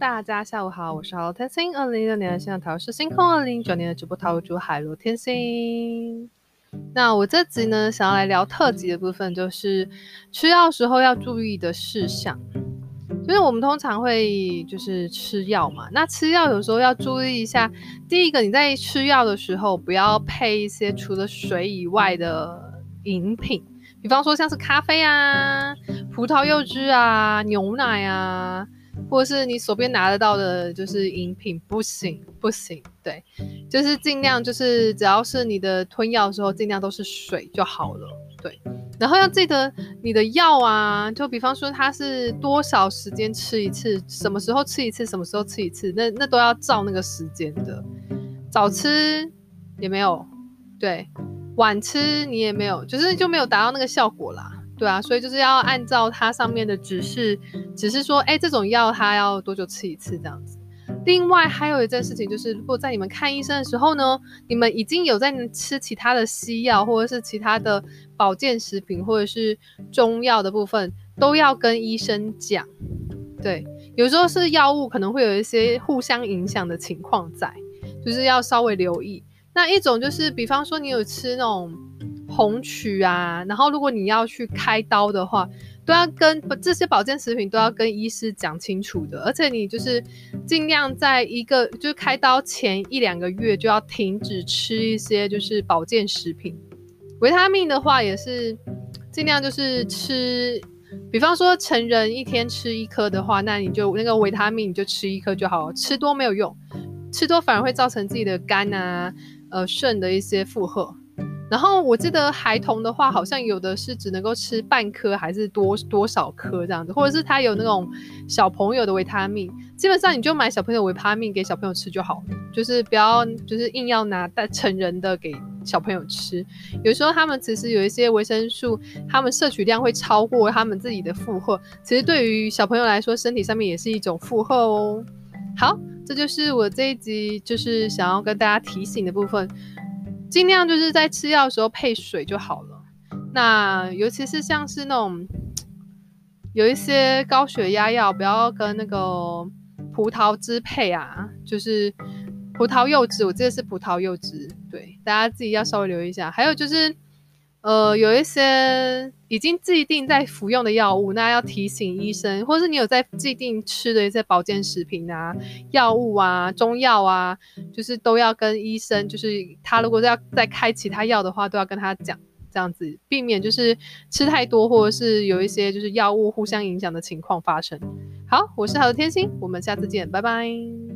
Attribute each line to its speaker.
Speaker 1: 大家下午好，我是海螺天星。二零一六年的现在塔罗是星空，二零一九年的直播塔罗主海螺天星。那我这集呢，想要来聊特辑的部分，就是吃药时候要注意的事项。就是我们通常会就是吃药嘛，那吃药有时候要注意一下。第一个，你在吃药的时候，不要配一些除了水以外的饮品。比方说像是咖啡啊、葡萄柚汁啊、牛奶啊，或者是你手边拿得到的，就是饮品，不行不行，对，就是尽量就是只要是你的吞药的时候，尽量都是水就好了，对。然后要记得你的药啊，就比方说它是多少时间吃一次，什么时候吃一次，什么时候吃一次，那那都要照那个时间的，早吃也没有，对。晚吃你也没有，就是就没有达到那个效果啦，对啊，所以就是要按照它上面的指示，只是说，哎，这种药它要多久吃一次这样子。另外还有一件事情就是，如果在你们看医生的时候呢，你们已经有在吃其他的西药或者是其他的保健食品或者是中药的部分，都要跟医生讲。对，有时候是药物可能会有一些互相影响的情况在，就是要稍微留意。那一种就是，比方说你有吃那种红曲啊，然后如果你要去开刀的话，都要跟这些保健食品都要跟医师讲清楚的，而且你就是尽量在一个就是开刀前一两个月就要停止吃一些就是保健食品。维他命的话也是尽量就是吃，比方说成人一天吃一颗的话，那你就那个维他命你就吃一颗就好了，吃多没有用，吃多反而会造成自己的肝啊。呃，肾的一些负荷，然后我记得孩童的话，好像有的是只能够吃半颗，还是多多少颗这样子，或者是他有那种小朋友的维他命，基本上你就买小朋友维他命给小朋友吃就好了，就是不要就是硬要拿带成人的给小朋友吃，有时候他们其实有一些维生素，他们摄取量会超过他们自己的负荷，其实对于小朋友来说，身体上面也是一种负荷哦。好。这就是我这一集就是想要跟大家提醒的部分，尽量就是在吃药的时候配水就好了。那尤其是像是那种有一些高血压药，不要跟那个葡萄汁配啊，就是葡萄柚汁，我记得是葡萄柚汁，对，大家自己要稍微留意一下。还有就是。呃，有一些已经既定在服用的药物，那要提醒医生，或是你有在既定吃的一些保健食品啊、药物啊、中药啊，就是都要跟医生，就是他如果要再开其他药的话，都要跟他讲，这样子避免就是吃太多，或者是有一些就是药物互相影响的情况发生。好，我是好的天星，我们下次见，拜拜。